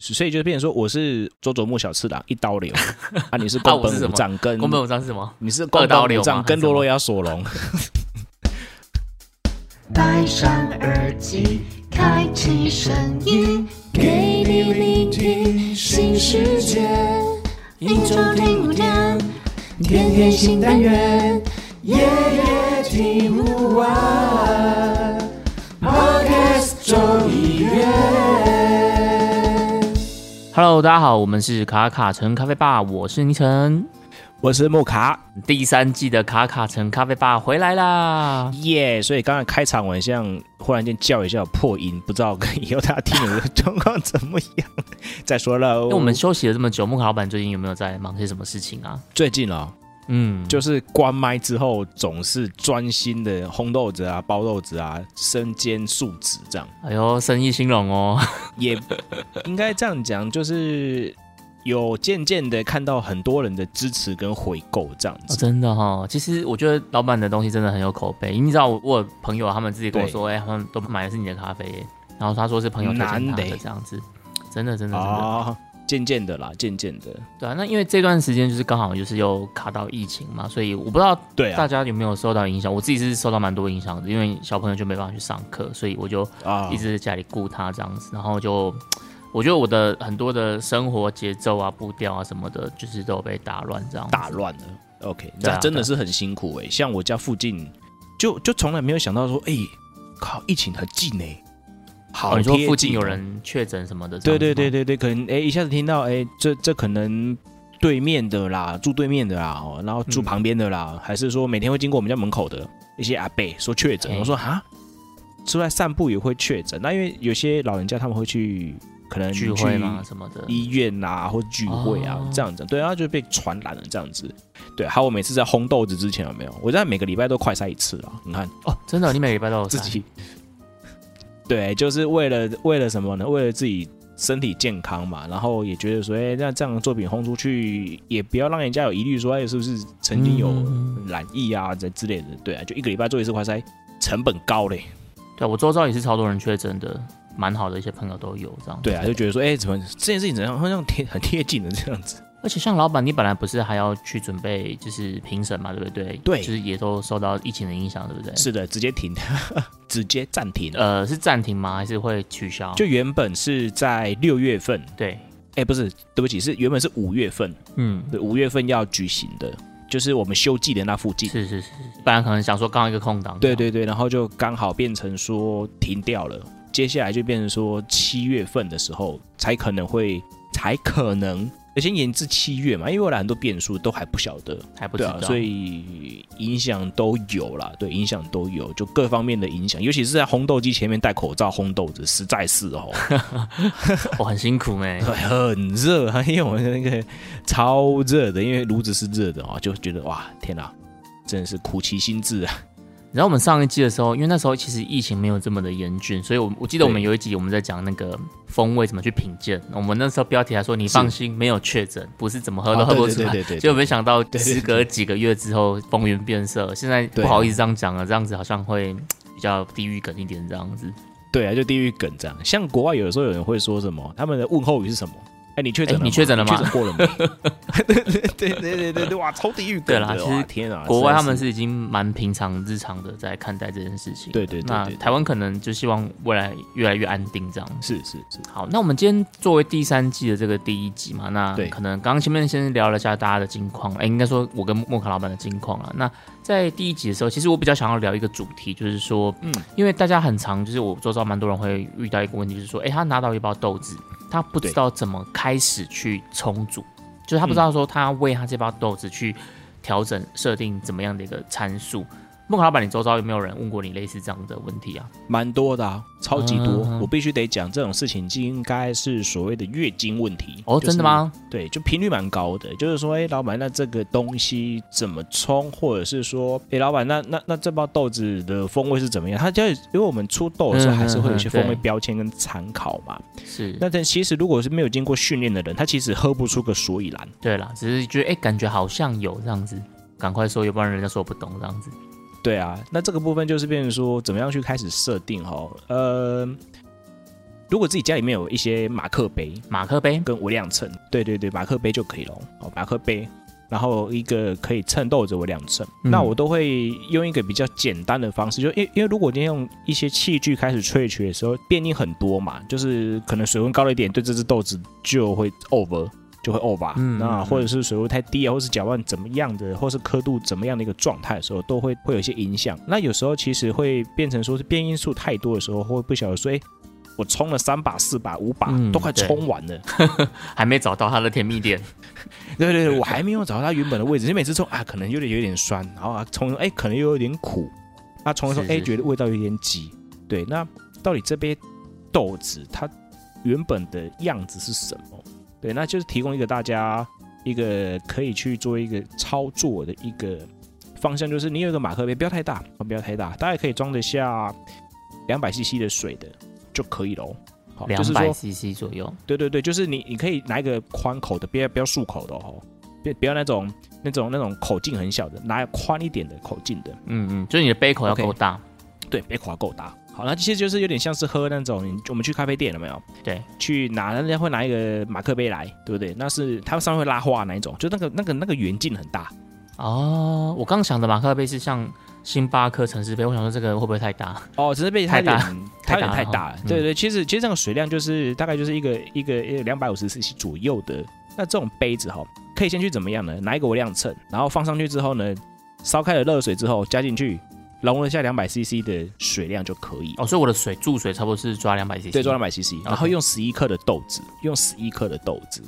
所以就变成说我是佐佐木小次郎一刀流啊，你是 宫本武藏跟宫本武藏是什么？你是宫本武藏跟罗罗亚索隆。戴上耳机，开启声音，给你聆听新世界。一周听五天，天天新单元，夜夜听不完。Podcast 周一 Hello，大家好，我们是卡卡城咖啡吧，我是倪晨，我是莫卡，第三季的卡卡城咖啡吧回来啦，耶！所以刚才开场我像忽然间叫一下破音，不知道以后大家听的状况怎么样。再说了，因为我们休息了这么久，莫卡老板最近有没有在忙些什么事情啊？最近啊。嗯，就是关麦之后总是专心的烘豆子啊、包豆子啊、身兼数职这样。哎呦，生意兴隆哦，也应该这样讲，就是有渐渐的看到很多人的支持跟回购这样子。真的哈，其实我觉得老板的东西真的很有口碑。你知道，我朋友他们自己跟我说，哎，他们都买的是你的咖啡，然后他说是朋友推荐他的这样子，真的真的真的。渐渐的啦，渐渐的。对啊，那因为这段时间就是刚好就是又卡到疫情嘛，所以我不知道对大家有没有受到影响。我自己是受到蛮多影响的，因为小朋友就没办法去上课，所以我就一直在家里顾他这样子。然后就我觉得我的很多的生活节奏啊、步调啊什么的，就是都有被打乱这样。打乱了，OK，那真的是很辛苦哎。像我家附近，就就从来没有想到说，哎，靠，疫情很近哎。好，你说附近有人确诊什么的？对对对对对，可能哎一下子听到哎，这这可能对面的啦，住对面的啦，哦，然后住旁边的啦，还是说每天会经过我们家门口的一些阿伯说确诊，我说啊，出来散步也会确诊？那因为有些老人家他们会去可能聚会嘛什么的，医院啊或者聚会啊这样子，对，然后就被传染了这样子。对，还有我每次在烘豆子之前有没有？我在每个礼拜都快筛一次了，你看哦，真的，你每个礼拜都有自己。对，就是为了为了什么呢？为了自己身体健康嘛，然后也觉得说，哎，那这样的作品轰出去，也不要让人家有疑虑，说，哎，是不是曾经有染疫啊这之类的？对啊，就一个礼拜做一次快筛，成本高嘞。对，我周遭也是超多人确诊的，蛮好的一些朋友都有这样。对啊，就觉得说，哎，怎么这件事情怎样好像贴很贴近的这样子。而且像老板，你本来不是还要去准备就是评审嘛，对不对？对，就是也都受到疫情的影响，对不对？是的，直接停，直接暂停。呃，是暂停吗？还是会取消？就原本是在六月份，对，哎，不是，对不起，是原本是五月份，嗯，对，五月份要举行的，就是我们休季的那附近。是是是，本来可能想说刚一个空档，对对对，然后就刚好变成说停掉了，接下来就变成说七月份的时候才可能会，才可能。先延至七月嘛，因为未来很多变数都还不晓得，还不知道，所以影响都有啦，对，影响都有，就各方面的影响，尤其是在烘豆机前面戴口罩烘豆子，实在是哦，我很辛苦 哎，很热，因为我们那个超热的，因为炉子是热的啊，就觉得哇，天哪，真的是苦其心志啊。然后我们上一季的时候，因为那时候其实疫情没有这么的严峻，所以我我记得我们有一集我们在讲那个风味怎么去品鉴。我们那时候标题还说你放心，没有确诊，不是怎么喝都喝不出来。结果没想到时隔几个月之后风云变色，现在不好意思这样讲了，这样子好像会比较地域梗一点这样子。对啊，就地域梗这样。像国外有的时候有人会说什么，他们的问候语是什么？哎，你确诊？你确诊了吗？确诊过了没？对对对对对对对，哇，超地狱对啦，其实天啊，国外他们是已经蛮平常日常的在看待这件事情。对对对，那台湾可能就希望未来越来越安定这样。是是是。好，那我们今天作为第三季的这个第一集嘛，那可能刚刚前面先聊了一下大家的近况，哎，应该说我跟莫卡老板的近况啊。那在第一集的时候，其实我比较想要聊一个主题，就是说，嗯，因为大家很常，就是我周遭蛮多人会遇到一个问题，就是说，哎，他拿到一包豆子。他不知道怎么开始去重组，就是他不知道说他为他这包豆子去调整设定怎么样的一个参数。孟老板，你周遭有没有人问过你类似这样的问题啊？蛮多的啊，超级多。我必须得讲这种事情，就应该是所谓的月经问题哦。真的吗？对，就频率蛮高的。就是说，哎，老板，那这个东西怎么冲？或者是说，哎，老板，那那那这包豆子的风味是怎么样？它就因为我们出豆的时候，还是会有一些风味标签跟参考嘛。是。那但其实如果是没有经过训练的人，他其实喝不出个所以然。对啦，只是觉得哎，感觉好像有这样子，赶快说，要不然人家说不懂这样子。对啊，那这个部分就是变成说，怎么样去开始设定哈？呃，如果自己家里面有一些马克杯，马克杯跟微量秤，对对对，马克杯就可以了。哦，马克杯，然后一个可以称豆子微量秤，那我都会用一个比较简单的方式，就因因为如果今天用一些器具开始萃取的时候，变异很多嘛，就是可能水温高了一点，对这只豆子就会 over。就会 over，那或者是水温太低啊，或是搅拌怎么样的，或是刻度怎么样的一个状态的时候，都会会有一些影响。那有时候其实会变成说是变因素太多的时候，会不晓得说，哎，我冲了三把、四把、五把，都快冲完了，还没找到它的甜蜜点。对对对，我还没有找到它原本的位置。你每次冲啊，可能有点有点酸，然后啊冲哎，可能又有点苦，啊冲的时候哎，觉得味道有点挤。对，那到底这杯豆子它原本的样子是什么？对，那就是提供一个大家一个可以去做一个操作的一个方向，就是你有一个马克杯，不要太大，不要太大，大概可以装得下两百 CC 的水的就可以了。好，两百 CC 左右。对对对，就是你你可以拿一个宽口的，不要不要漱口的哦，别不要那种那种那种口径很小的，拿宽一点的口径的。嗯嗯，就是你的杯口要够大，对，杯口要够大。好，那其实就是有点像是喝那种，我们去咖啡店了没有？对，去拿人家会拿一个马克杯来，对不对？那是它上面会拉花那一种，就那个那个那个圆径很大。哦，我刚想的马克杯是像星巴克城市杯，我想说这个会不会太大？哦，城市杯太大，太大太大了。对对，其实其实这个水量就是大概就是一个一个两百五十 cc 左右的。那这种杯子哈，可以先去怎么样呢？拿一个微量秤，然后放上去之后呢，烧开了热水之后加进去。容了下两百 CC 的水量就可以哦，所以我的水注水差不多是抓两百 CC，对，抓两百 CC，然后用十一克的豆子，用十一克的豆子，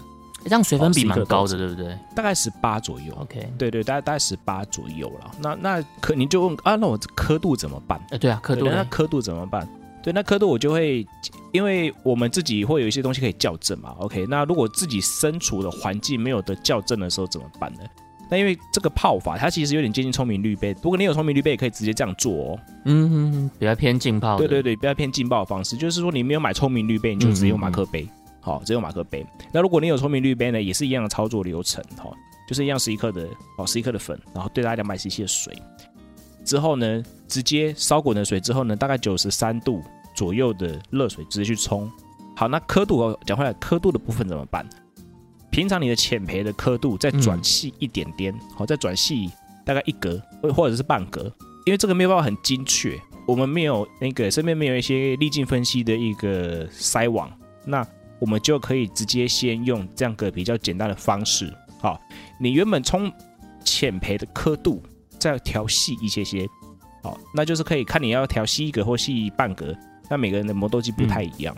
这样水分比蛮高的，对不对？大概十八左右，OK，对对，大概大概十八左右了。那那可你就问啊，那我刻度怎么办？哎，对啊，刻度，那刻度怎么办？对，那刻度我就会，因为我们自己会有一些东西可以校正嘛，OK，那如果自己身处的环境没有得校正的时候怎么办呢？那因为这个泡法，它其实有点接近聪明滤杯。如果你有聪明滤杯，也可以直接这样做哦。嗯，比较偏浸泡。对对对，比较偏浸泡的方式，就是说你没有买聪明滤杯，你就直接用马克杯。好，直接用马克杯。那如果你有聪明滤杯呢，也是一样的操作流程哈，就是一样十一克的哦，十一克的粉，然后兑大概两百 CC 的水，之后呢，直接烧滚的水之后呢，大概九十三度左右的热水直接去冲。好，那刻度哦，讲回来，刻度的部分怎么办？平常你的浅培的刻度再转细一点点，好，再转细大概一格或或者是半格，因为这个没有办法很精确，我们没有那个身边没有一些粒径分析的一个筛网，那我们就可以直接先用这样个比较简单的方式，好，你原本冲浅培的刻度再调细一些些，好，那就是可以看你要调细一格或细半格，那每个人的磨豆机不太一样。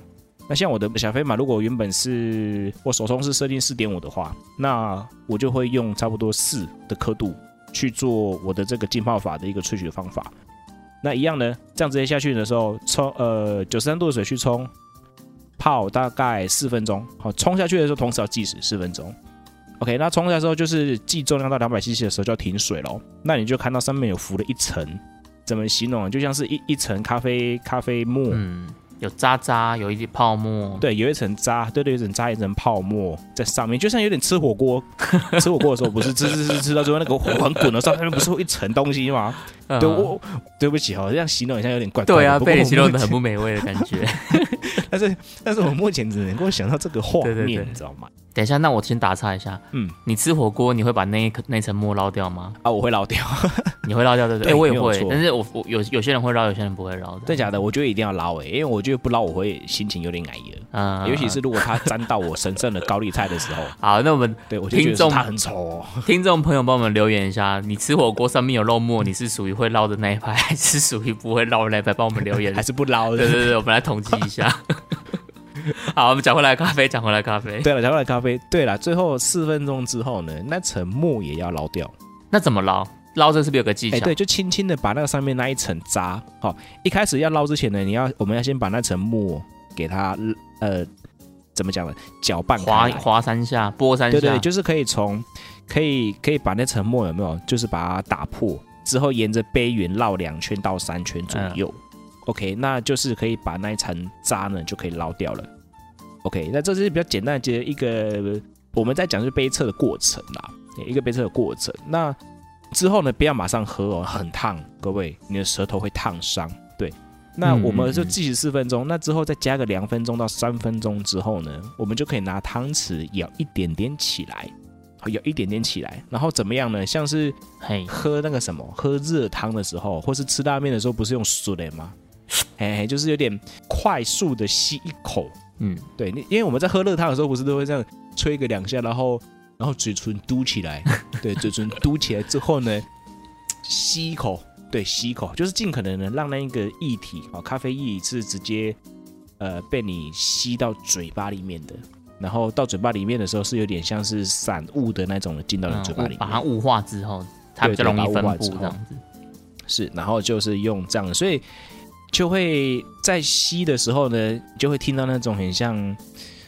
那像我的小飞马，如果原本是我手冲是设定四点五的话，那我就会用差不多四的刻度去做我的这个浸泡法的一个萃取方法。那一样呢，这样直接下去的时候，冲呃九十三度的水去冲，泡大概四分钟。好，冲下去的时候同时要计时四分钟。OK，那冲下来之后就是计重量到两百 CC 的时候就要停水喽。那你就看到上面有浮了一层，怎么形容？就像是一一层咖啡咖啡沫。有渣渣，有一些泡沫，对，有一层渣，对对，有一层渣，一层泡沫在上面，就像有点吃火锅，吃火锅的时候不是吃吃吃吃到最后那个火很滚的时候，上面不是会一层东西吗？对，我对不起哈，这样形容一下有点怪。对啊，被你形容的很不美味的感觉。但是，但是我目前只能够想到这个画面，你知道吗？等一下，那我先打岔一下。嗯，你吃火锅，你会把那一那层沫捞掉吗？啊，我会捞掉。你会捞掉对不对？哎，我也会。但是我我有有些人会捞，有些人不会捞的。真假的？我觉得一定要捞哎，因为我觉得不捞我会心情有点矮耶。嗯，尤其是如果它沾到我神圣的高丽菜的时候。好，那我们对我听众他很丑哦。听众朋友帮我们留言一下，你吃火锅上面有肉沫，你是属于会捞的那一派，还是属于不会捞的那一派？帮我们留言，还是不捞的？对对对，我们来统计一下。好，我们讲回来咖啡，讲回来咖啡。对了，讲回来咖啡。对了，最后四分钟之后呢，那层沫也要捞掉。那怎么捞？捞这是不是有个技巧？对，就轻轻的把那个上面那一层渣，好，一开始要捞之前呢，你要我们要先把那层沫给它呃，怎么讲呢？搅拌划划三下，拨三下。对对，就是可以从可以可以把那层沫有没有，就是把它打破之后，沿着杯缘绕两圈到三圈左右。OK，那就是可以把那一层渣呢就可以捞掉了。OK，那这是比较简单的一个我们在讲是杯测的过程啦，一个杯测的过程。那之后呢，不要马上喝哦，很烫，各位，你的舌头会烫伤。对，那我们就计时四分钟，那之后再加个两分钟到三分钟之后呢，我们就可以拿汤匙舀一点点起来，舀一点点起来，然后怎么样呢？像是喝那个什么，喝热汤的时候，或是吃拉面的时候，不是用水的吗？嘿，就是有点快速的吸一口，嗯，对，因为我们在喝热汤的时候，不是都会这样吹个两下，然后然后嘴唇嘟起来，对，嘴唇嘟起来之后呢，吸一口。对，吸一口就是尽可能的让那一个液体啊，咖啡液是直接呃被你吸到嘴巴里面的，然后到嘴巴里面的时候是有点像是散雾的那种进到你嘴巴里，把它雾化之后，它比较容易分布这样子。是，然后就是用这样，所以就会在吸的时候呢，就会听到那种很像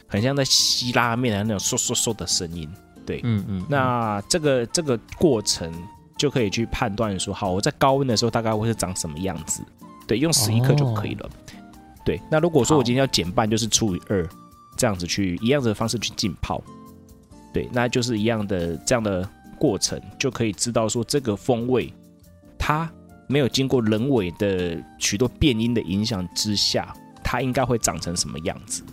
很像在吸拉面的那种嗖嗖嗖的声音。对，嗯嗯，那这个这个过程。就可以去判断说，好，我在高温的时候大概会是长什么样子，对，用十一克就可以了。对，那如果说我今天要减半，就是除以二，这样子去一样的方式去浸泡，对，那就是一样的这样的过程，就可以知道说这个风味它没有经过人为的许多变音的影响之下，它应该会长成什么样子。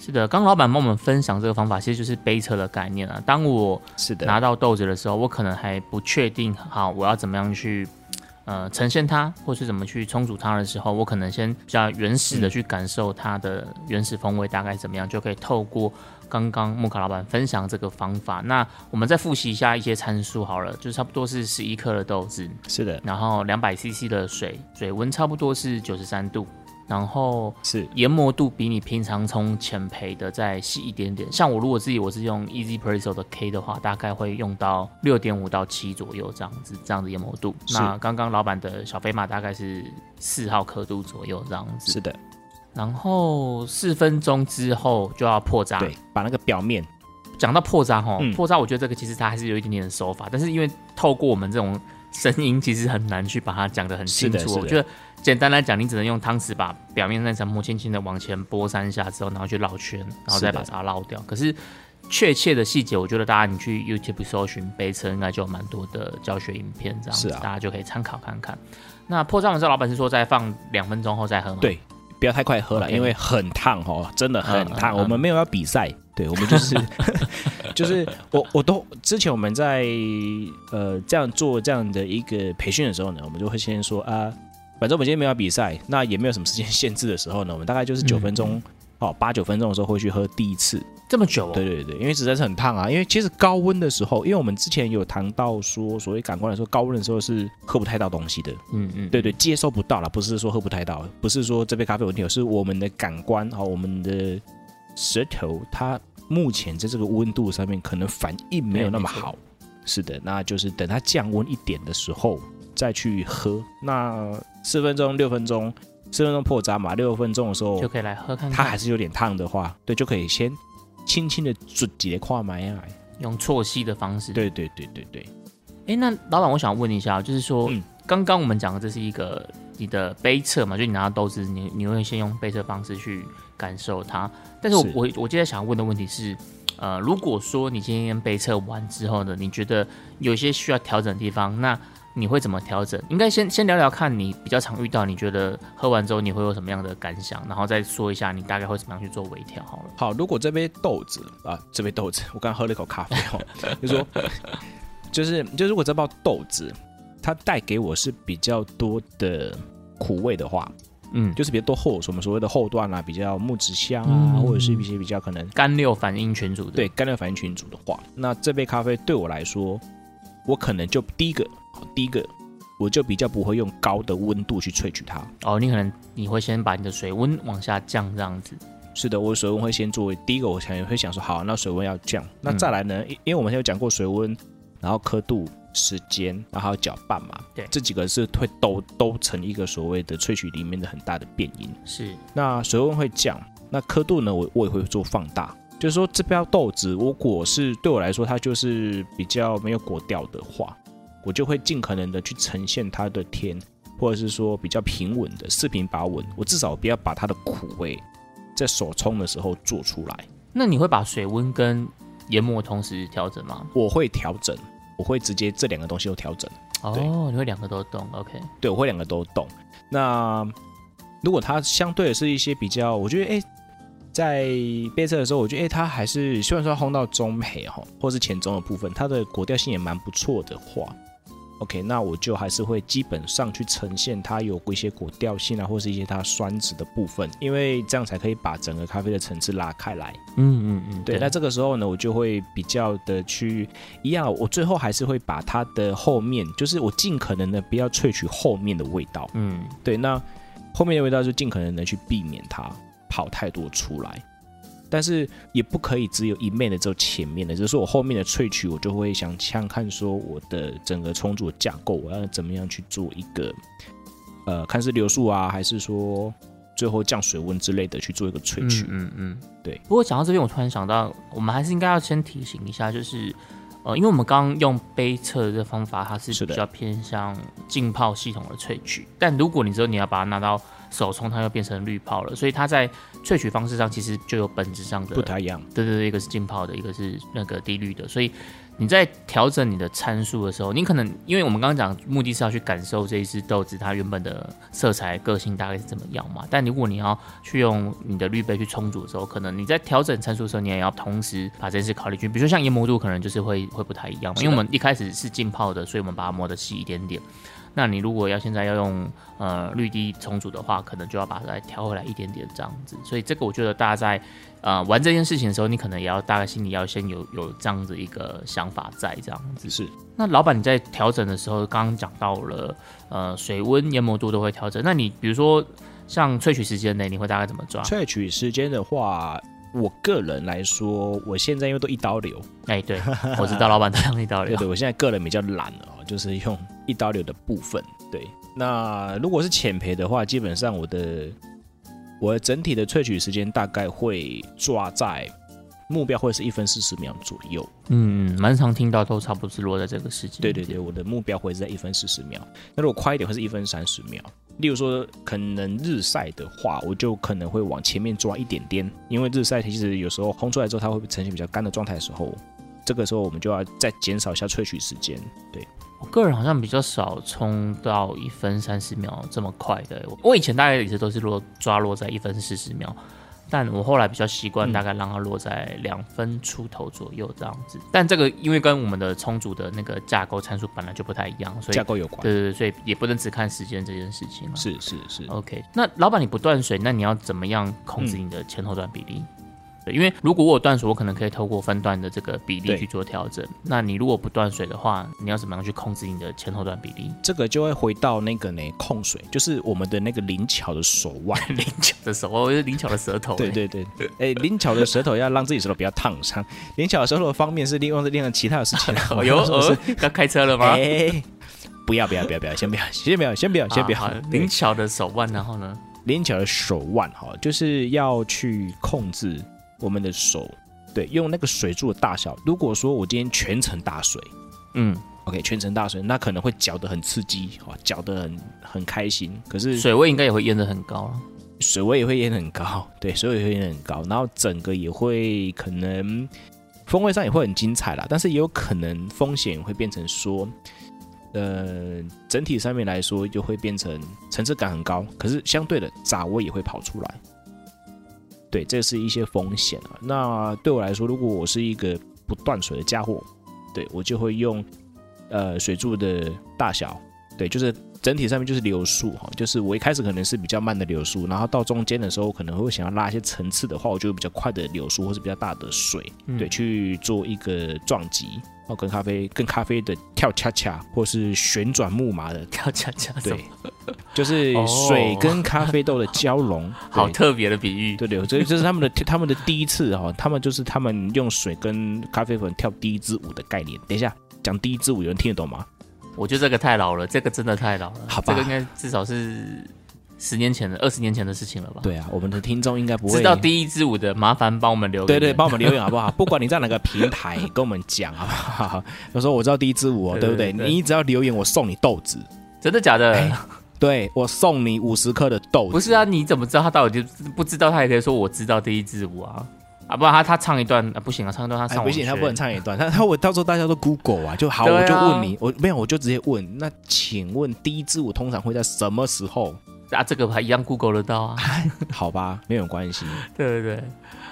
是的，刚老板帮我们分享这个方法，其实就是杯测的概念啊。当我是的拿到豆子的时候，我可能还不确定好我要怎么样去呃呈现它，或是怎么去冲煮它的时候，我可能先比较原始的去感受它的原始风味大概怎么样，就可以透过刚刚木卡老板分享这个方法。那我们再复习一下一些参数好了，就差不多是十一克的豆子，是的，然后两百 CC 的水，水温差不多是九十三度。然后是研磨度比你平常冲浅培的再细一点点。像我如果自己我是用 Easy Presso 的 K 的话，大概会用到六点五到七左右这样子，这样的研磨度。那刚刚老板的小飞马大概是四号刻度左右这样子。是的。然后四分钟之后就要破渣，对，把那个表面讲到破渣哈，破渣我觉得这个其实它还是有一点点的手法，但是因为透过我们这种声音，其实很难去把它讲的很清楚。我觉得。简单来讲，你只能用汤匙把表面那层膜轻轻的往前拨三下之后，然后去绕圈，然后再把它捞掉。可是确切的细节，我觉得大家你去 YouTube 搜寻杯车，应该就有蛮多的教学影片，这样子大家就可以参考看看。那破账的时候，老板是说再放两分钟后再喝吗？对，不要太快喝了，因为很烫哦，真的很烫。我们没有要比赛，对我们就是 就是我我都之前我们在呃这样做这样的一个培训的时候呢，我们就会先说啊。反正我们今天没有比赛，那也没有什么时间限制的时候呢，我们大概就是九分钟，哦，八九分钟的时候会去喝第一次，这么久？对对对，因为实在是很烫啊。因为其实高温的时候，因为我们之前有谈到说，所谓感官来说，高温的时候是喝不太到东西的。嗯嗯，对对，接收不到了，不是说喝不太到，不是说这杯咖啡有问题，是我们的感官啊，我们的舌头，它目前在这个温度上面可能反应没有那么好。是的，那就是等它降温一点的时候。再去喝，那四分钟、六分钟，四分钟破渣嘛，六分钟的时候就可以来喝看。它还是有点烫的话，对，就可以先轻轻的啜几个跨埋啊，用错吸的方式。对对对对对。哎，那老板，我想问一下，就是说，刚刚我们讲的这是一个你的杯测嘛，就你拿到豆子，你你会先用杯测方式去感受它。但是我我我今天想要问的问题是，呃，如果说你今天杯测完之后呢，你觉得有些需要调整的地方，那你会怎么调整？应该先先聊聊看你比较常遇到，你觉得喝完之后你会有什么样的感想，然后再说一下你大概会怎么样去做微调好了。好，如果这杯豆子啊，这杯豆子，我刚喝了一口咖啡哦，就说就是就如果这包豆子它带给我是比较多的苦味的话，嗯，就是比较多后我们所谓的后段啊，比较木质香啊，或者是一些比较可能干六反应群组的，对干六反应群组的话，那这杯咖啡对我来说，我可能就第一个。第一个，我就比较不会用高的温度去萃取它。哦，你可能你会先把你的水温往下降，这样子。是的，我水温会先作为第一个，我想会想说，好，那水温要降，那再来呢？因因为我们有讲过水温，然后刻度、时间，然后还有搅拌嘛。对，这几个是会都都成一个所谓的萃取里面的很大的变因。是。那水温会降，那刻度呢？我我也会做放大。就是说，这标豆子，如果是对我来说，它就是比较没有果调的话。我就会尽可能的去呈现它的甜，或者是说比较平稳的四平八稳。我至少不要把它的苦味在手冲的时候做出来。那你会把水温跟研磨同时调整吗？我会调整，我会直接这两个东西都调整。哦，你会两个都动？OK。对，我会两个都动。那如果它相对的是一些比较，我觉得哎，在杯测的时候，我觉得哎，它还是虽然说烘到中黑哈，或是浅中的部分，它的果调性也蛮不错的话。OK，那我就还是会基本上去呈现它有一些果调性啊，或是一些它酸质的部分，因为这样才可以把整个咖啡的层次拉开来。嗯嗯嗯，对。那这个时候呢，我就会比较的去一样，我最后还是会把它的后面，就是我尽可能的不要萃取后面的味道。嗯，对。那后面的味道就尽可能的去避免它跑太多出来。但是也不可以只有一面的，只有前面的，就是说我后面的萃取，我就会想想看说我的整个充足的架构，我要怎么样去做一个，呃，看是流速啊，还是说最后降水温之类的去做一个萃取。嗯嗯，对。不过讲到这边，我突然想到，我们还是应该要先提醒一下，就是呃，因为我们刚刚用杯测的这个方法，它是比较偏向浸泡系统的萃取，但如果你之后你要把它拿到。手冲它又变成滤泡了，所以它在萃取方式上其实就有本质上的不太一样。对对对，一个是浸泡的，一个是那个低滤的。所以你在调整你的参数的时候，你可能因为我们刚刚讲目的是要去感受这一支豆子它原本的色彩个性大概是怎么样嘛。但如果你要去用你的滤杯去冲煮的时候，可能你在调整参数的时候，你也要同时把这件事考虑进去。比如说像研磨度，可能就是会会不太一样，因为我们一开始是浸泡的，所以我们把它磨的细一点点。那你如果要现在要用呃绿地重组的话，可能就要把它调回来一点点这样子。所以这个我觉得大家在呃玩这件事情的时候，你可能也要大概心里要先有有这样子一个想法在这样子。是。那老板你在调整的时候，刚刚讲到了呃水温、研磨度都会调整。那你比如说像萃取时间内，你会大概怎么抓？萃取时间的话。我个人来说，我现在因为都一刀流，哎，对，我知道老板都用一刀流。对，我现在个人比较懒哦，就是用一刀流的部分。对，那如果是浅培的话，基本上我的我整体的萃取时间大概会抓在目标会是一分四十秒左右。嗯，蛮常听到都差不多是落在这个时间。对对对，我的目标会是在一分四十秒。那如果快一点，会是一分三十秒。例如说，可能日晒的话，我就可能会往前面抓一点点，因为日晒其实有时候烘出来之后，它会呈现比较干的状态的时候，这个时候我们就要再减少一下萃取时间。对我个人好像比较少冲到一分三十秒这么快的，我以前大概一直都是落抓落在一分四十秒。但我后来比较习惯，大概让它落在两分出头左右这样子。但这个因为跟我们的充足的那个架构参数本来就不太一样，所以架构有关。对对对，所以也不能只看时间这件事情。是是是。OK，那老板你不断水，那你要怎么样控制你的前后段比例？因为如果我有断水，我可能可以透过分段的这个比例去做调整。那你如果不断水的话，你要怎么样去控制你的前后段比例？这个就会回到那个呢控水，就是我们的那个灵巧的手腕，灵巧的手腕，灵巧的舌头。对对对，哎，灵巧的舌头要让自己舌头不要烫伤。灵巧的舌头方面是利用是利用其他的事情。有要开车了吗？哎，不要不要不要不要，先不要先不要先不要先不要。灵巧的手腕，然后呢？灵巧的手腕哈，就是要去控制。我们的手，对，用那个水柱的大小。如果说我今天全程大水，嗯，OK，全程大水，那可能会搅得很刺激，哈，搅得很很开心。可是水位应该也会淹得很高水位也会淹得很高，对，水位也会淹得很高，然后整个也会可能风味上也会很精彩啦，但是也有可能风险会变成说，呃，整体上面来说就会变成层次感很高，可是相对的杂味也会跑出来。对，这是一些风险啊。那对我来说，如果我是一个不断水的家伙，对我就会用呃水柱的大小，对，就是整体上面就是流速哈，就是我一开始可能是比较慢的流速，然后到中间的时候可能会想要拉一些层次的话，我就比较快的流速或是比较大的水，对，去做一个撞击。哦，跟咖啡，跟咖啡的跳恰恰，或是旋转木马的跳恰恰，对，就是水跟咖啡豆的交融，好特别的比喻，对对，这这是他们的他们的第一次哈，他们就是他们用水跟咖啡粉跳第一支舞的概念。等一下讲第一支舞，有人听得懂吗？我觉得这个太老了，这个真的太老了，好吧，这个应该至少是。十年前的、二十年前的事情了吧？对啊，我们的听众应该不会知道第一支舞的，麻烦帮我们留言。对对，帮我们留言好不好？不管你在哪个平台，跟我们讲好不好？有时候我知道第一支舞哦，对不对？你只要留言，我送你豆子。真的假的？对我送你五十克的豆子。不是啊，你怎么知道他到底就不知道？他也可以说我知道第一支舞啊啊！不然他他唱一段啊，不行啊，唱一段他唱不行，他不能唱一段。他他我到时候大家都 Google 啊，就好，我就问你，我没有，我就直接问。那请问第一支舞通常会在什么时候？啊，这个还一样 Google 得到啊。好吧，没有关系。对对对，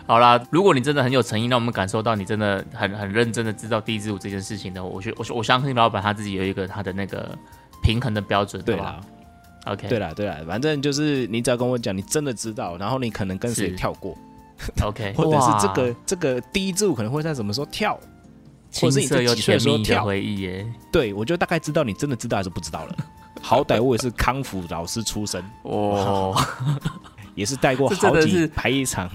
好啦，如果你真的很有诚意，让我们感受到你真的很很认真的知道第一支舞这件事情的，我觉我我相信老板他自己有一个他的那个平衡的标准，对吧？OK，对了对了，反正就是你只要跟我讲你真的知道，然后你可能跟谁跳过，OK，或者是这个这个第一支舞可能会在什么时候跳，或者是你几岁时候跳回忆耶？对，我就大概知道你真的知道还是不知道了。好歹我也是康复老师出身哦，也是带过好几排一场。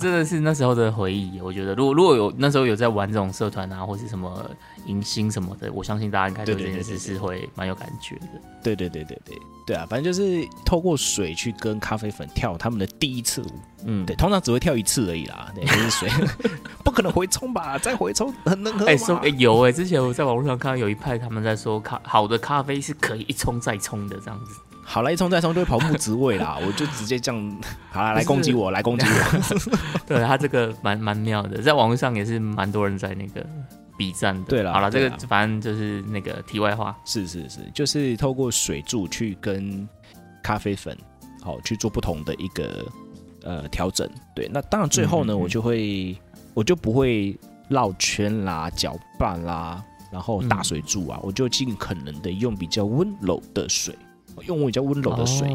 真的是那时候的回忆，我觉得，如果如果有那时候有在玩这种社团啊，或是什么迎新什么的，我相信大家应该对这件事是会蛮有感觉的。对对对对对对啊，反正就是透过水去跟咖啡粉跳他们的第一次舞，嗯，对，通常只会跳一次而已啦，对，就是水，不可能回冲吧？再回冲很能喝吗？哎，有哎，之前我在网络上看到有一派他们在说，咖好的咖啡是可以一冲再冲的这样子。好了，一冲再冲就会跑木职位啦，我就直接这样，好了，来攻击我，来攻击我。对他这个蛮蛮妙的，在网络上也是蛮多人在那个比战的。对了，好了，这个反正就是那个题外话。是是是，就是透过水柱去跟咖啡粉，好去做不同的一个呃调整。对，那当然最后呢，我就会我就不会绕圈啦、搅拌啦，然后大水柱啊，我就尽可能的用比较温柔的水。用比较温柔的水，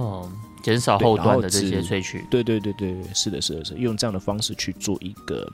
减少后端的这些萃取。对对对对，是的，是的，是用这样的方式去做一个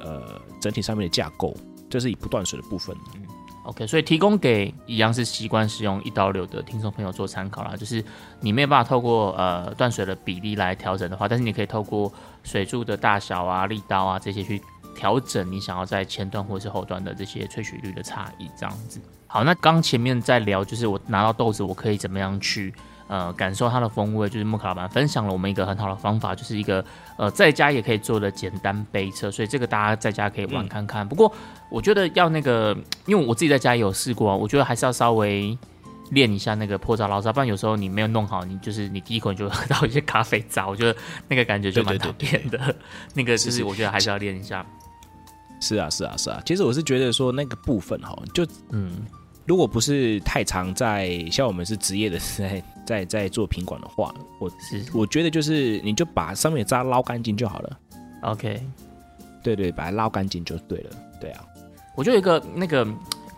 呃整体上面的架构，这是以不断水的部分。嗯，OK，所以提供给一样是习惯使用一刀流的听众朋友做参考啦。就是你没有办法透过呃断水的比例来调整的话，但是你可以透过水柱的大小啊、力道啊这些去调整你想要在前端或是后端的这些萃取率的差异，这样子。好，那刚前面在聊，就是我拿到豆子，我可以怎么样去呃感受它的风味？就是木卡老板分享了我们一个很好的方法，就是一个呃在家也可以做的简单杯测，所以这个大家在家可以玩看看。不过我觉得要那个，因为我自己在家也有试过，我觉得还是要稍微练一下那个破渣捞渣，不然有时候你没有弄好，你就是你第一口你就喝到一些咖啡渣，我觉得那个感觉就蛮讨厌的。那个就是我觉得还是要练一下。是啊，是啊，是啊。其实我是觉得说那个部分哈，就嗯，如果不是太常在像我们是职业的在在 在做品管的话，我是我觉得就是你就把上面的渣捞干净就好了。OK，对对，把它捞干净就对了。对啊，我觉得一个那个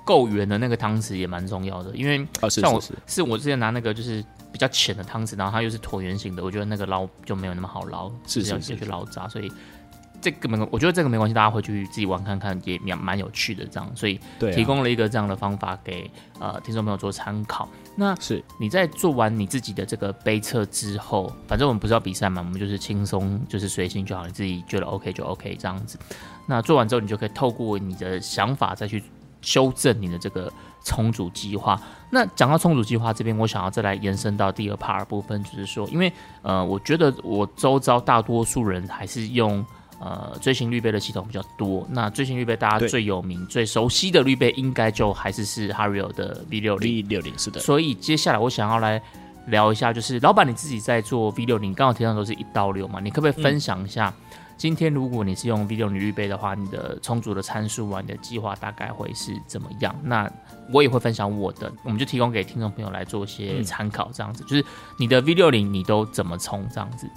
够圆的那个汤匙也蛮重要的，因为像我是我之前拿那个就是比较浅的汤匙，然后它又是椭圆形的，我觉得那个捞就没有那么好捞，是要去捞渣，所以。这个没，我觉得这个没关系，大家回去自己玩看看，也蛮蛮有趣的这样，所以提供了一个这样的方法给呃听众朋友做参考。那是你在做完你自己的这个杯测之后，反正我们不是要比赛嘛，我们就是轻松，就是随心就好，你自己觉得 OK 就 OK 这样子。那做完之后，你就可以透过你的想法再去修正你的这个重组计划。那讲到重组计划这边，我想要再来延伸到第二 part 部分，就是说，因为呃，我觉得我周遭大多数人还是用。呃，锥形滤杯的系统比较多。那锥形滤杯大家最有名、最熟悉的滤杯，应该就还是是 Hario 的 V 六零。V 六零是的。所以接下来我想要来聊一下，就是老板你自己在做 V 六零，刚好提到都是一刀流嘛，你可不可以分享一下？今天如果你是用 V 六零滤杯的话，你的充足的参数啊，你的计划大概会是怎么样？那我也会分享我的，我们就提供给听众朋友来做一些参考，这样子。就是你的 V 六零你都怎么充？这样子。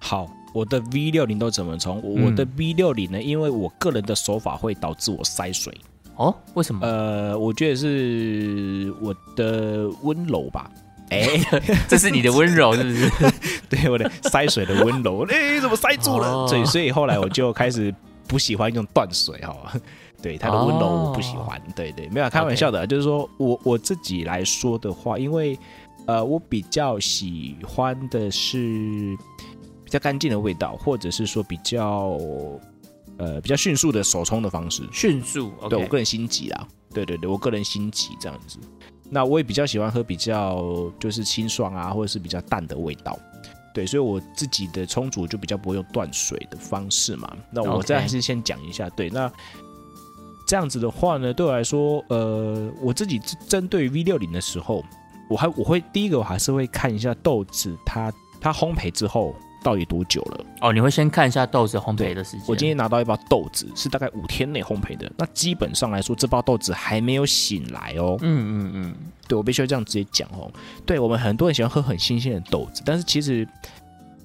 好。我的 V 六零都怎么冲？我的 V 六零呢？因为我个人的手法会导致我塞水哦。为什么？呃，我觉得是我的温柔吧。哎，这是你的温柔是不是？对，我的塞水的温柔。哎，怎么塞住了？所以，所以后来我就开始不喜欢用断水哈。对，它的温柔我不喜欢。对对，没有开玩笑的，就是说我我自己来说的话，因为呃，我比较喜欢的是。比较干净的味道，或者是说比较呃比较迅速的手冲的方式，迅速。对我个人心急啦，对对对，我个人心急这样子。那我也比较喜欢喝比较就是清爽啊，或者是比较淡的味道。对，所以我自己的冲煮就比较不会用断水的方式嘛。那我再还是先讲一下，对，那这样子的话呢，对我来说，呃，我自己针对 V 六零的时候，我还我会第一个我还是会看一下豆子它它烘焙之后。到底多久了。哦，你会先看一下豆子烘焙的时间。我今天拿到一包豆子，是大概五天内烘焙的。那基本上来说，这包豆子还没有醒来哦。嗯嗯嗯，对我必须要这样直接讲哦。对我们很多人喜欢喝很新鲜的豆子，但是其实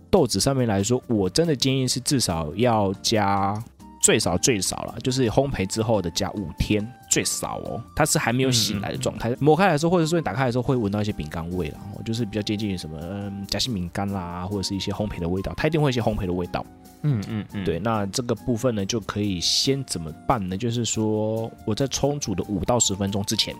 豆子上面来说，我真的建议是至少要加。最少最少了，就是烘焙之后的加五天，最少哦。它是还没有醒来的状态，抹开来的时候，或者说你打开的时候，会闻到一些饼干味然后就是比较接近于什么嗯夹心饼干啦，或者是一些烘焙的味道，它一定会一些烘焙的味道。嗯嗯嗯，对。那这个部分呢，就可以先怎么办呢？就是说我在冲煮的五到十分钟之前，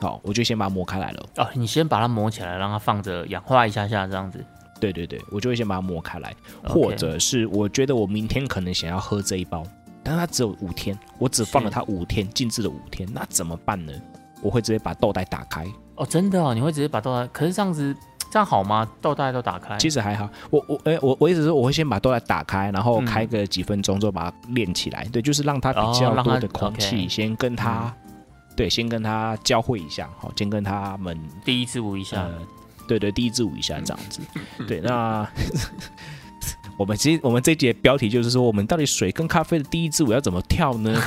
好，我就先把它磨开来了。哦，你先把它磨起来，让它放着氧化一下下，这样子。对对对，我就会先把它磨开来，或者是我觉得我明天可能想要喝这一包。但它只有五天，我只放了它五天，静置了五天，那怎么办呢？我会直接把豆袋打开。哦，真的哦，你会直接把豆袋？可是这样子，这样好吗？豆袋都打开？其实还好。我我哎，我我意思是，我会先把豆袋打开，然后开个几分钟之后把它练起来。对，就是让它比较多的空气先跟它，对，先跟它交汇一下，好，先跟他们第一次舞一下。对对，第一支舞一下这样子。对，那。我们其实我们这节标题就是说，我们到底水跟咖啡的第一支舞要怎么跳呢？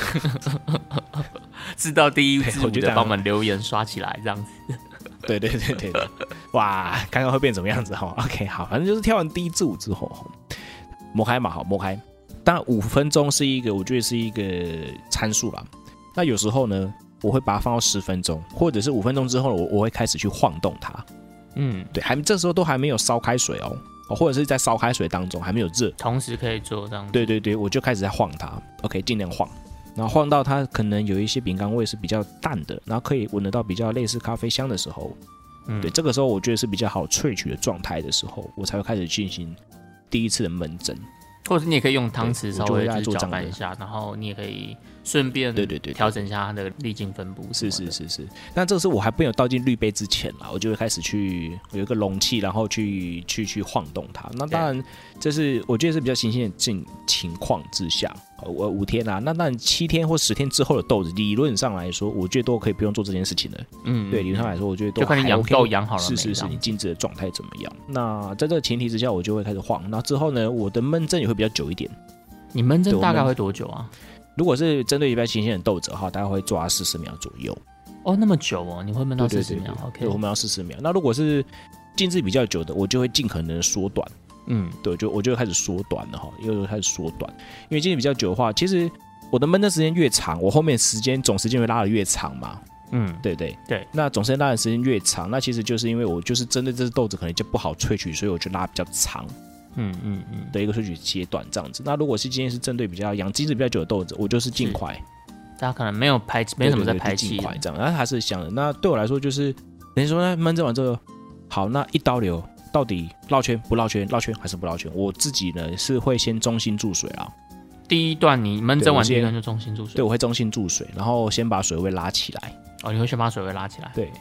知道第一支舞就帮我们留言刷起来，这样子。对对对对对，哇，看看会变怎么样子哈。OK，好，反正就是跳完第一支舞之后，摸开嘛，好摸开。当然五分钟是一个，我觉得是一个参数啦。那有时候呢，我会把它放到十分钟，或者是五分钟之后，我我会开始去晃动它。嗯，对，还这时候都还没有烧开水哦。哦，或者是在烧开水当中还没有热，同时可以做这样。对对对，我就开始在晃它，OK，尽量晃，然后晃到它可能有一些饼干味是比较淡的，然后可以闻得到比较类似咖啡香的时候，嗯，对，这个时候我觉得是比较好萃取的状态的时候，我才会开始进行第一次的闷蒸。或者你也可以用汤匙稍微去搅拌一下，然后你也可以顺便对对对调整一下它的粒径分布。是是是是，那这个是我还没有倒进滤杯之前啦，我就会开始去有一个容器，然后去去去晃动它。那当然，这是我觉得是比较新鲜的情情况之下。我五天啊，那那七天或十天之后的豆子，理论上来说，我觉得都可以不用做这件事情了。嗯，对，理论上来说，我觉得都看你养豆养好了，是是是，你静止的状态怎么样？那在这个前提之下，我就会开始晃。那之后呢，我的闷蒸也会比较久一点。你闷蒸大概会多久啊？如果是针对一般新鲜的豆子哈，大概会抓四十秒左右。哦，那么久哦，你会闷到四十秒？OK，我闷到四十秒。那如果是静置比较久的，我就会尽可能缩短。嗯，对，就我就开始缩短了哈，又开始缩短，因为今天比较久的话，其实。我的闷的时间越长，我后面时间总时间会拉的越长嘛？嗯，对对对。那总时间拉的时间越长，那其实就是因为我就是针对这只豆子可能就不好萃取，所以我就拉比较长。嗯嗯嗯的一个萃取阶段这样子。那如果是今天是针对比较养机子比较久的豆子，我就是尽快。大家可能没有排，没什么在排气，尽快这样。那还是想，那对我来说就是，等于说呢，闷蒸完之后，好，那一刀流到底绕圈不绕圈，绕圈还是不绕圈？我自己呢是会先中心注水啊。第一段你闷蒸完第一段就中心注水，对，我会中心注水，然后先把水位拉起来。哦，你会先把水位拉起来？对，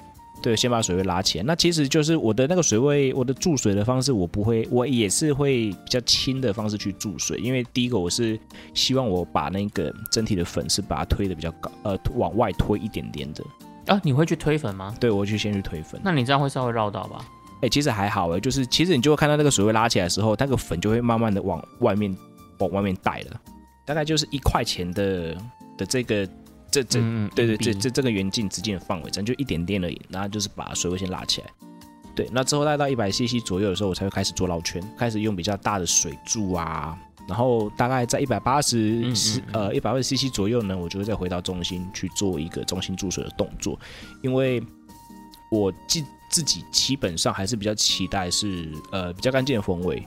对，先把水位拉起来。那其实就是我的那个水位，我的注水的方式，我不会，我也是会比较轻的方式去注水，因为第一个我是希望我把那个整体的粉是把它推的比较高，呃，往外推一点点的。啊，你会去推粉吗？对，我去先去推粉。那你这样会稍微绕道吧？哎，其实还好哎，就是其实你就会看到那个水位拉起来的时候，那个粉就会慢慢的往外面往外面带了。大概就是一块钱的的这个这这对对这这这个圆径直径的范围，咱就一点点而已。然后就是把水位先拉起来，对。那之后大概到一百 CC 左右的时候，我才会开始做绕圈，开始用比较大的水柱啊。然后大概在一百八十呃一百二十 CC 左右呢，我就会再回到中心去做一个中心注水的动作，因为我自自己基本上还是比较期待是呃比较干净的风味。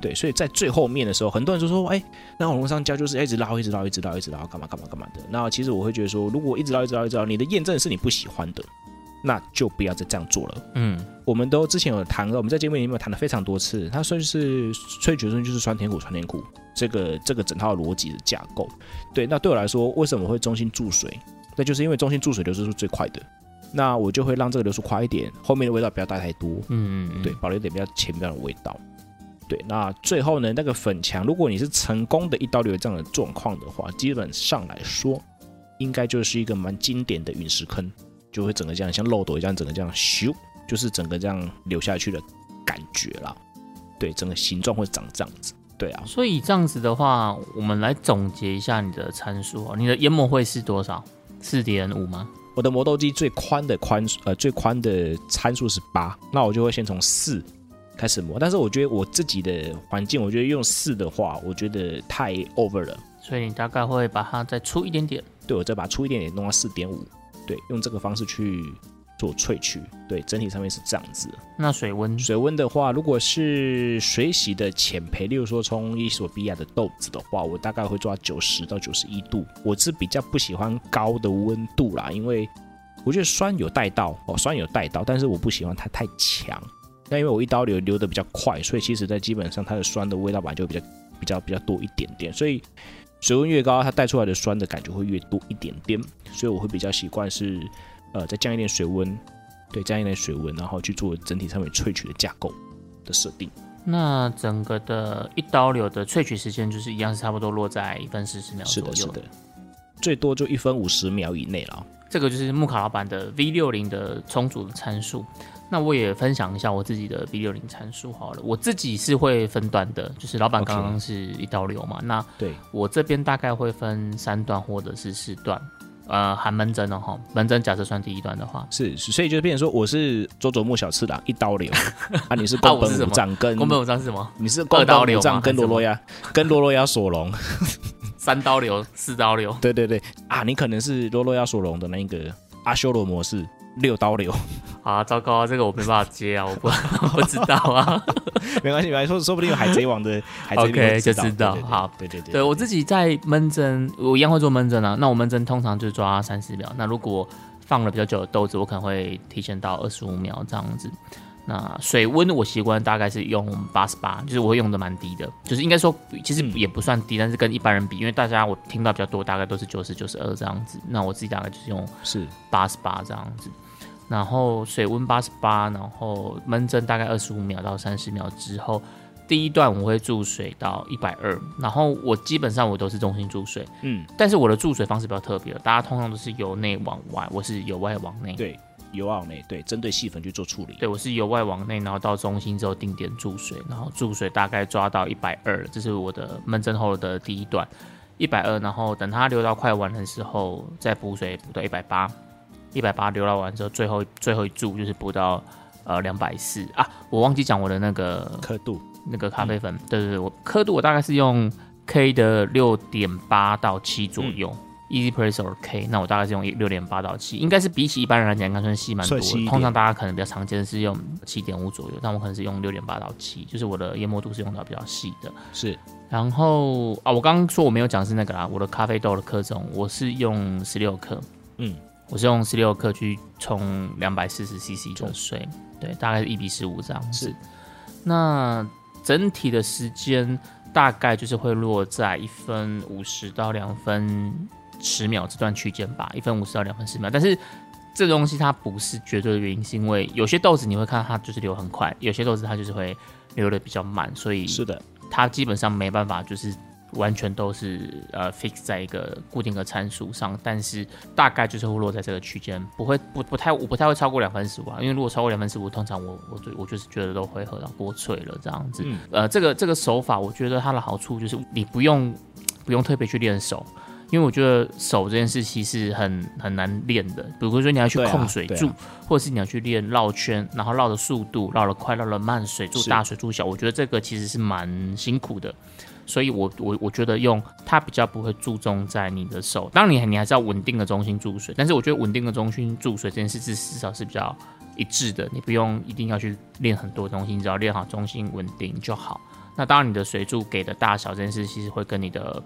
对，所以在最后面的时候，很多人就说：“哎，那网络上家就是一直捞，一直捞，一直捞，一直捞，干嘛干嘛干嘛的。”那其实我会觉得说，如果一直捞，一直捞，一直捞，你的验证是你不喜欢的，那就不要再这样做了。嗯，我们都之前有谈了，我们在节目里面谈了非常多次，它算是萃取出就是酸甜苦，酸甜苦这个这个整套逻辑的架构。对，那对我来说，为什么会中心注水？那就是因为中心注水流失是最快的，那我就会让这个流速快一点，后面的味道不要带太多。嗯嗯，对，保留一点比较前面的味道。对，那最后呢，那个粉墙，如果你是成功的一刀流这样的状况的话，基本上来说，应该就是一个蛮经典的陨石坑，就会整个这样像漏斗一样，整个这样咻，就是整个这样流下去的感觉啦。对，整个形状会长这样子。对啊，所以这样子的话，我们来总结一下你的参数啊，你的研磨会是多少？四点五吗？我的磨豆机最宽的宽呃最宽的参数是八，那我就会先从四开始磨。但是我觉得我自己的环境，我觉得用四的话，我觉得太 over 了。所以你大概会把它再粗一点点。对，我再把它粗一点点弄到四点五。对，用这个方式去。做萃取，对，整体上面是这样子。那水温，水温的话，如果是水洗的浅培，例如说从伊索比亚的豆子的话，我大概会抓九十到九十一度。我是比较不喜欢高的温度啦，因为我觉得酸有带到哦，酸有带到，但是我不喜欢它太强。那因为我一刀流流的比较快，所以其实在基本上它的酸的味道本来就比较比较比较多一点点，所以水温越高，它带出来的酸的感觉会越多一点点。所以我会比较习惯是。呃，再降一点水温，对，降一点水温，然后去做整体上面萃取的架构的设定。那整个的一刀流的萃取时间就是一样，是差不多落在一分四十秒左右。是的，是的，最多就一分五十秒以内了。这个就是木卡老板的 V 六零的充足的参数。那我也分享一下我自己的 V 六零参数好了。我自己是会分段的，就是老板刚刚是一刀流嘛，那对我这边大概会分三段或者是四段。呃，含门针哦，哈，门针假设算第一段的话，是，所以就变成说，我是佐佐木小次郎一刀流，啊，你是宫本武藏跟宫本武藏是什么？你是二刀流跟罗罗亚跟罗罗亚索隆，三刀流四刀流，对对对，啊，你可能是罗罗亚索隆的那个阿修罗模式。六刀流。啊，糟糕啊，这个我没办法接啊，我不 不知道啊，没关系，没关系，说说不定有海贼王的海贼 OK 就知道，好，对对对，对我自己在闷针，我一样会做闷针啊，那我闷针通常就抓三十秒，那如果放了比较久的豆子，我可能会提前到二十五秒这样子。那水温我习惯大概是用八十八，就是我会用的蛮低的，就是应该说其实也不算低，但是跟一般人比，因为大家我听到比较多，大概都是九十九十二这样子，那我自己大概就是用是八十八这样子。然后水温八十八，然后闷蒸大概二十五秒到三十秒之后，第一段我会注水到一百二，然后我基本上我都是中心注水，嗯，但是我的注水方式比较特别，大家通常都是由内往外，我是由外往内，对，由外往内，对，针对细粉去做处理，对我是由外往内，然后到中心之后定点注水，然后注水大概抓到一百二，这是我的闷蒸后的第一段，一百二，然后等它流到快完的时候再补水补到一百八。一百八流到完之后，最后最后一注就是补到呃两百四啊！我忘记讲我的那个刻度，那个咖啡粉，对对对，我刻度我大概是用 K 的六点八到七左右，Easy Press K，那我大概是用六点八到七，应该是比起一般人来讲，应该算细蛮多。通常大家可能比较常见的是用七点五左右，但我可能是用六点八到七，就是我的研磨度是用到比较细的。是，然后啊，我刚刚说我没有讲是那个啦，我的咖啡豆的克重我是用十六克，嗯。我是用十六克去冲两百四十 CC 的水，对，大概是一比十五这样子。那整体的时间大概就是会落在一分五十到两分十秒这段区间吧，一分五十到两分十秒。但是这个东西它不是绝对的原因，是因为有些豆子你会看它就是流很快，有些豆子它就是会流的比较慢，所以是的，它基本上没办法就是。完全都是呃 fix 在一个固定的参数上，但是大概就是会落在这个区间，不会不不太我不太会超过两分十五啊，因为如果超过两分十五，通常我我我就是觉得都会喝到过脆了这样子。呃，这个这个手法，我觉得它的好处就是你不用不用特别去练手，因为我觉得手这件事其实很很难练的。比如说你要去控水柱，或者是你要去练绕圈，然后绕的速度，绕的快，绕的慢，水柱大水柱小，我觉得这个其实是蛮辛苦的。所以，我我我觉得用它比较不会注重在你的手，当然你你还是要稳定的中心注水，但是我觉得稳定的中心注水这件事是至少是比较一致的，你不用一定要去练很多东西，你只要练好中心稳定就好。那当然你的水柱给的大小这件事其实会跟你的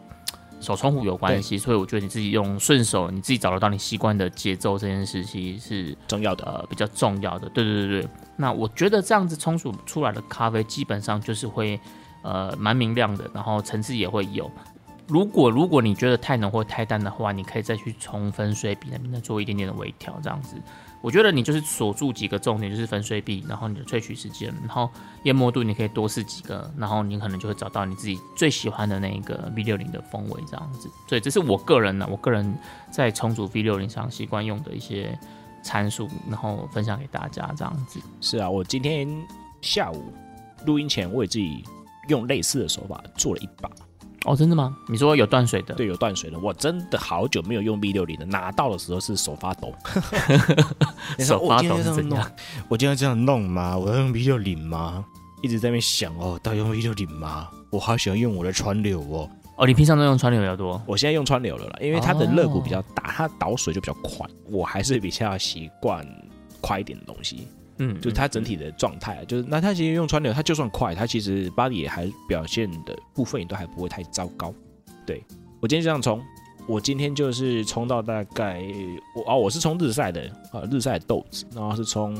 手冲壶有关系，所以我觉得你自己用顺手，你自己找得到你习惯的节奏这件事其实是重要的，呃，比较重要的。对对对对，那我觉得这样子冲煮出来的咖啡基本上就是会。呃，蛮明亮的，然后层次也会有。如果如果你觉得太浓或太淡的话，你可以再去从粉水比那边再做一点点的微调，这样子。我觉得你就是锁住几个重点，就是粉水比，然后你的萃取时间，然后研磨度，你可以多试几个，然后你可能就会找到你自己最喜欢的那一个 V 六零的风味，这样子。所以这是我个人呢，我个人在重组 V 六零上习惯用的一些参数，然后分享给大家这样子。是啊，我今天下午。录音前我也自己用类似的手法做了一把。哦，真的吗？你说有断水的？对，有断水的。我真的好久没有用 V 六零了，拿到的时候是手发抖。手发抖是怎样？我今天这样弄吗？我要用 V 六零吗？一直在那边想哦，到底用 V 六零吗？我好喜欢用我的川柳哦。哦，你平常都用川柳比较多？我现在用川柳了啦，因为它的热骨比较大，它导水就比较快。我还是比较习惯快一点的东西。嗯，就是它整体的状态，就是那它其实用川流，它就算快，它其实 body 也还表现的部分也都还不会太糟糕。对我今天这样冲，我今天就是冲到大概我哦，我是冲日晒的啊，日晒豆子，然后是冲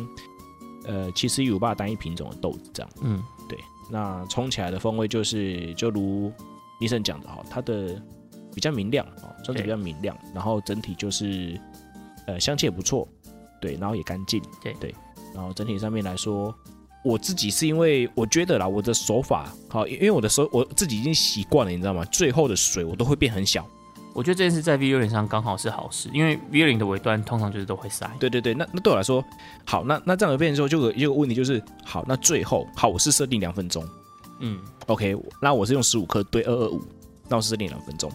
呃七十一五八单一品种的豆子这样。嗯，对，那冲起来的风味就是就如医生讲的哈，它的比较明亮啊，身体比较明亮，然后整体就是呃香气也不错，对，然后也干净，对对。然后整体上面来说，我自己是因为我觉得啦，我的手法好，因为我的手我自己已经习惯了，你知道吗？最后的水我都会变很小。我觉得这件事在 V 六零上刚好是好事，因为 V 六零的尾端通常就是都会塞。对对对，那那对我来说好，那那这样的变之后，就有一个问题就是好，那最后好，我是设定两分钟，嗯，OK，那我是用十五克兑二二五，那我是设定两分钟，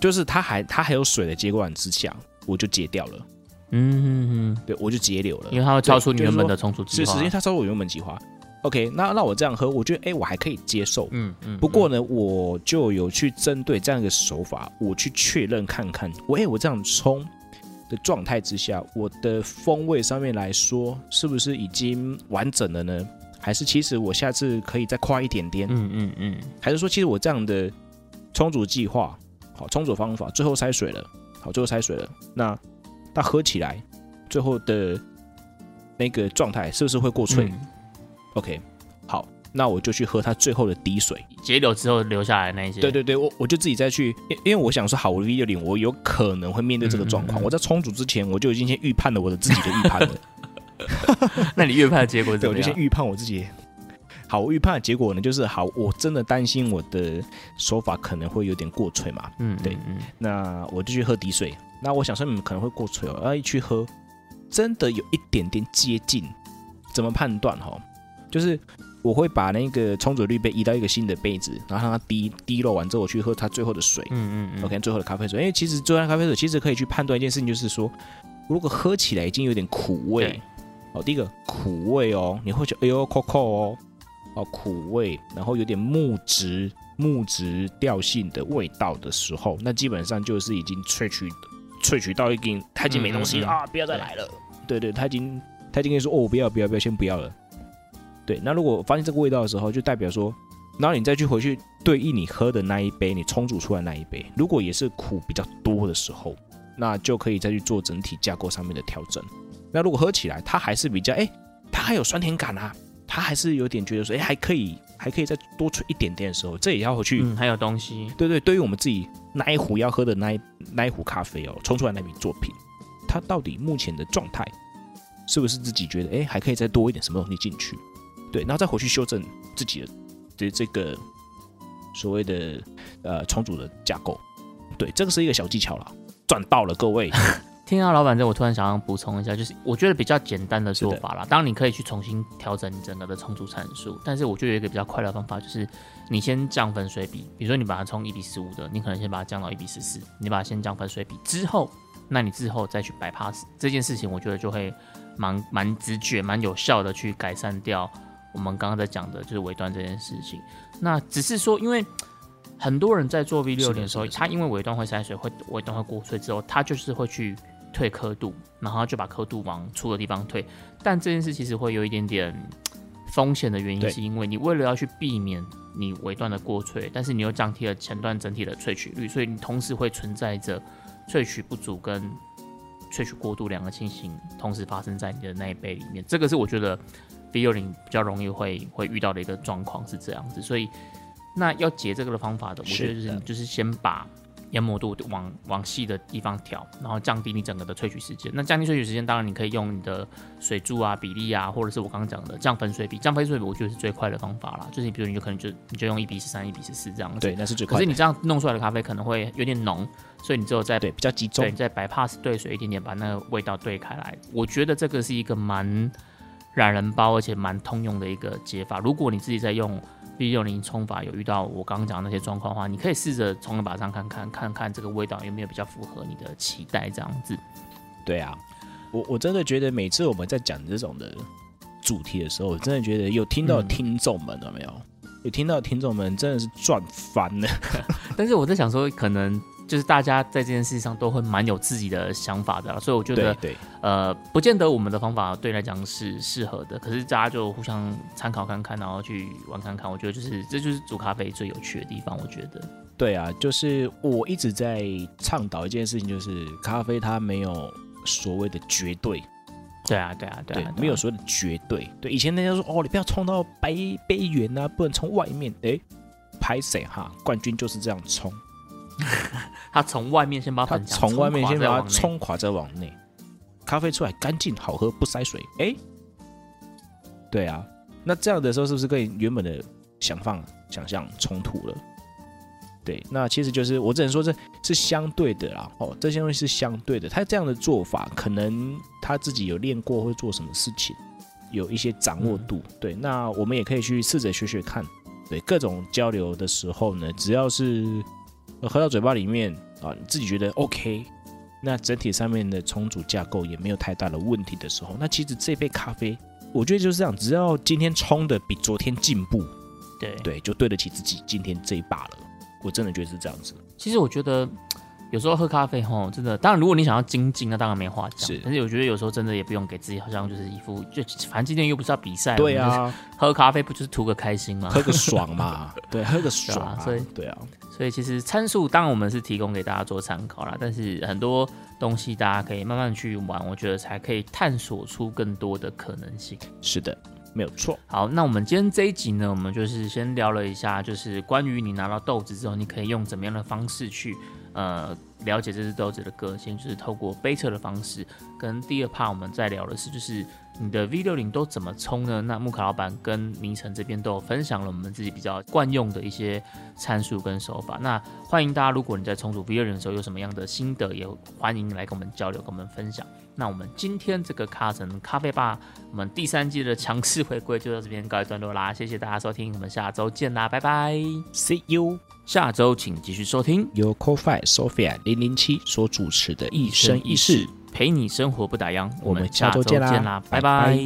就是它还它还有水的接管之下，我就解掉了。嗯嗯嗯，对，我就截流了，因为它会超出你原本的冲煮计划。是，时间它超出我原本计划。OK，那那我这样喝，我觉得哎，我还可以接受。嗯嗯。不过呢，我就有去针对这样一个手法，我去确认看看，我哎，我这样冲的状态之下，我的风味上面来说，是不是已经完整了呢？还是其实我下次可以再快一点点？嗯嗯嗯。还是说，其实我这样的冲煮计划，好，冲煮方法，最后筛水了，好，最后筛水了，那。它喝起来，最后的那个状态是不是会过脆？OK，好，那我就去喝它最后的滴水，截流之后留下来那一些。对对对，我我就自己再去，因因为我想说，好，我 V 六零，我有可能会面对这个状况。我在冲煮之前，我就已经先预判了我的自己的预判了。那你预判的结果怎么样？我就先预判我自己。好，我预判的结果呢，就是好，我真的担心我的手法可能会有点过脆嘛。嗯，对，嗯，那我就去喝滴水。那我想说你们可能会过萃哦，然后一去喝，真的有一点点接近。怎么判断哈？就是我会把那个冲煮滤杯移到一个新的杯子，然后让它滴滴漏完之后，我去喝它最后的水。嗯嗯嗯。OK，最后的咖啡水。因为其实最后的咖啡水其实可以去判断一件事情，就是说，如果喝起来已经有点苦味，哦，第一个苦味哦，你会觉得哎呦，Coco 哦，哦苦味，然后有点木质木质调性的味道的时候，那基本上就是已经萃取。萃取到已经，他已经没东西了啊！不要再来了。对对，他已经，他已经跟你说哦，不要不要不要，先不要了。对，那如果发现这个味道的时候，就代表说，然后你再去回去对应你喝的那一杯，你冲煮出来那一杯，如果也是苦比较多的时候，那就可以再去做整体架构上面的调整。那如果喝起来它还是比较，哎，它还有酸甜感啊，它还是有点觉得说，哎，还可以，还可以再多吹一点点的时候，这也要回去。嗯，还有东西。对对，对于我们自己。那一壶要喝的那一那一壶咖啡哦，冲出来那瓶作品，它到底目前的状态是不是自己觉得哎还可以再多一点什么东西进去？对，然后再回去修正自己的的这个所谓的呃重组的架构。对，这个是一个小技巧了，赚到了各位。听到老板这，我突然想要补充一下，就是我觉得比较简单的做法啦。当然你可以去重新调整你整个的充足参数，但是我觉得有一个比较快的方法，就是你先降粉水比。比如说你把它从一比十五的，你可能先把它降到一比十四，你把它先降粉水比之后，那你之后再去摆 pass 这件事情，我觉得就会蛮 蛮直觉、蛮有效的去改善掉我们刚刚在讲的就是尾端这件事情。那只是说，因为很多人在做 V 六点的时候，他因为尾端会塞水，会尾端会过水之后，他就是会去。退刻度，然后就把刻度往粗的地方退，但这件事其实会有一点点风险的原因，是因为你为了要去避免你尾段的过萃，但是你又降低了前段整体的萃取率，所以你同时会存在着萃取不足跟萃取过度两个情形同时发生在你的那一杯里面。这个是我觉得 V 六零比较容易会会遇到的一个状况是这样子，所以那要解这个的方法的，我觉得就是就是先把。研磨度往往细的地方调，然后降低你整个的萃取时间。那降低萃取时间，当然你可以用你的水柱啊、比例啊，或者是我刚刚讲的降粉水比。降粉水比我觉得是最快的方法啦。就是你比如你就可能就你就用一比十三、一比十四这样子。对，那是最快。可是你这样弄出来的咖啡可能会有点浓，所以你只有在对比较集中，对，在 bypass 兑水一点点，把那个味道兑开来。我觉得这个是一个蛮懒人包，而且蛮通用的一个解法。如果你自己在用 V 六零冲法，有遇到我刚刚讲的那些状况的话，你可以试着冲一把上看看，看看这个味道有没有比较符合你的期待，这样子。对啊，我我真的觉得每次我们在讲这种的主题的时候，我真的觉得有听到听众们有没有？有听到听众们真的是赚翻了。但是我在想说，可能。就是大家在这件事上都会蛮有自己的想法的，所以我觉得，对，呃，不见得我们的方法对来讲是适合的，可是大家就互相参考看看，然后去玩看看。我觉得就是这就是煮咖啡最有趣的地方。我觉得，对啊，就是我一直在倡导一件事情，就是咖啡它没有所谓的绝对。对啊，对啊，对啊，没有所谓的绝对。对，以前人家说哦，你不要冲到杯杯缘啊，不能冲外面。哎，拍谁哈？冠军就是这样冲。他从外面先把它从外面先把它冲垮，再往内。咖啡出来干净好喝，不塞水。哎，对啊，那这样的时候是不是跟原本的想放想象冲突了？对，那其实就是我只能说这是相对的啦。哦，这些东西是相对的。他这样的做法，可能他自己有练过，会做什么事情，有一些掌握度。对，那我们也可以去试着学学看。对，各种交流的时候呢，只要是。喝到嘴巴里面啊，你自己觉得 OK，那整体上面的重组架构也没有太大的问题的时候，那其实这杯咖啡，我觉得就是这样，只要今天冲的比昨天进步，对对，就对得起自己今天这一把了。我真的觉得是这样子。其实我觉得。有时候喝咖啡吼，真的，当然如果你想要精进，那当然没话讲。是，但是我觉得有时候真的也不用给自己好像就是一副就反正今天又不是要比赛，对啊，喝咖啡不就是图个开心吗？喝个爽嘛，对，喝个爽。所以对啊，所以其实参数当然我们是提供给大家做参考啦，但是很多东西大家可以慢慢去玩，我觉得才可以探索出更多的可能性。是的，没有错。好，那我们今天这一集呢，我们就是先聊了一下，就是关于你拿到豆子之后，你可以用怎么样的方式去。呃，了解这只豆子的个性，就是透过杯测的方式。跟第二 part 我们在聊的是，就是你的 V 六零都怎么冲呢？那木卡老板跟明成这边都有分享了我们自己比较惯用的一些参数跟手法。那欢迎大家，如果你在冲煮 V 六零的时候有什么样的心得，也欢迎来跟我们交流，跟我们分享。那我们今天这个卡城咖啡吧，我们第三季的强势回归就到这边告一段落啦。谢谢大家收听，我们下周见啦，拜拜，See you。下周请继续收听由 Coffee Sophia 零零七所主持的《一生一世》，陪你生活不打烊。我们下周见啦，拜拜。